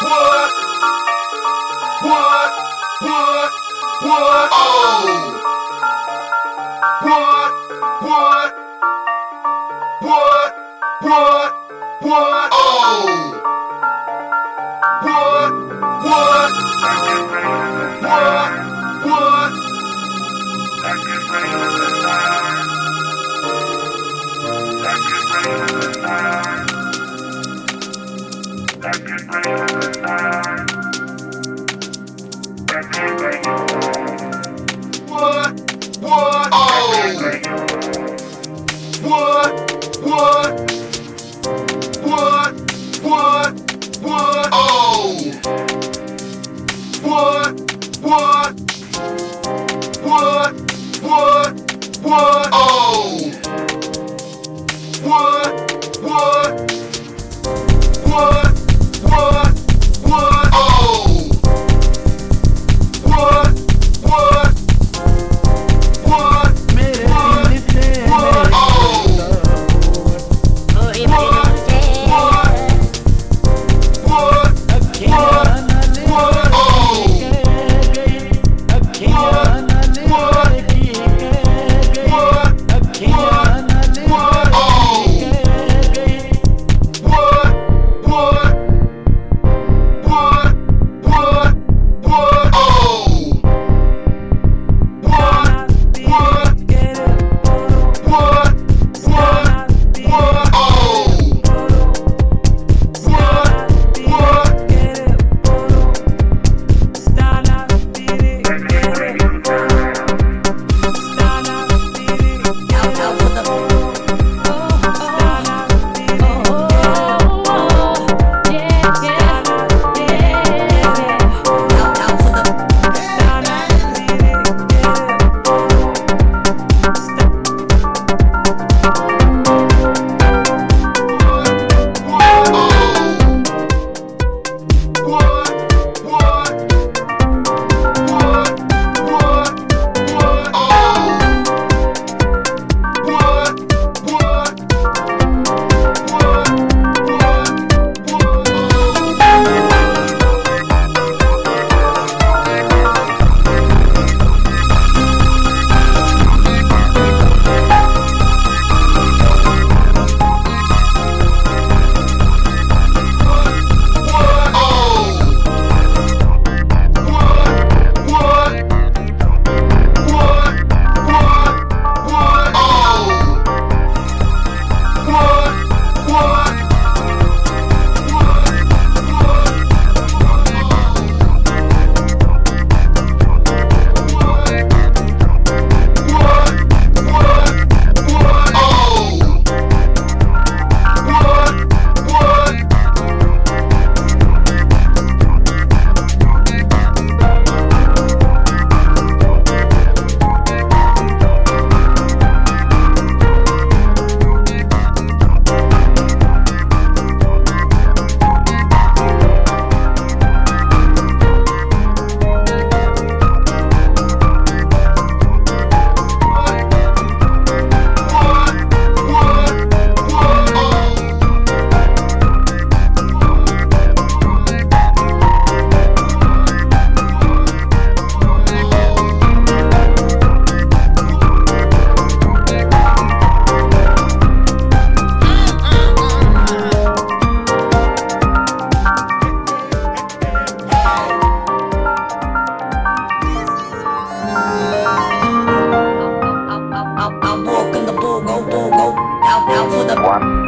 Whoa! What? one.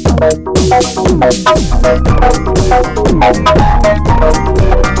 Thank you.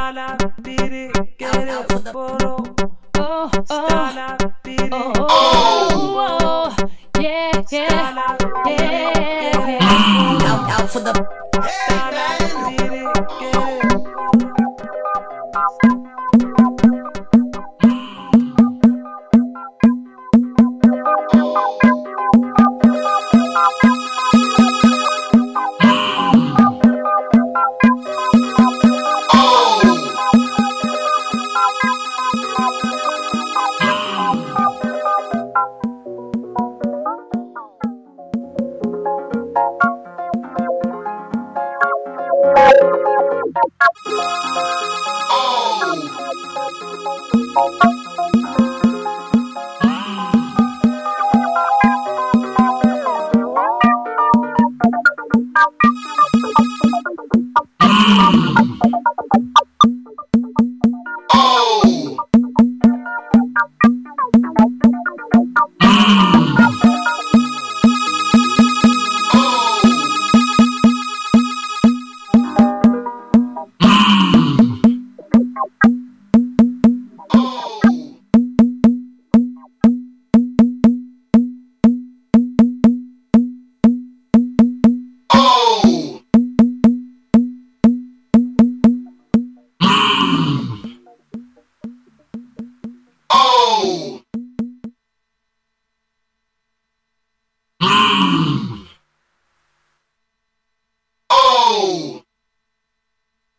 Photo. Stala, piri, get photo. Oh, oh, Stala, piri, oh, oh, oh, yeah, yeah, Stala, yeah. Out, out for the Stala,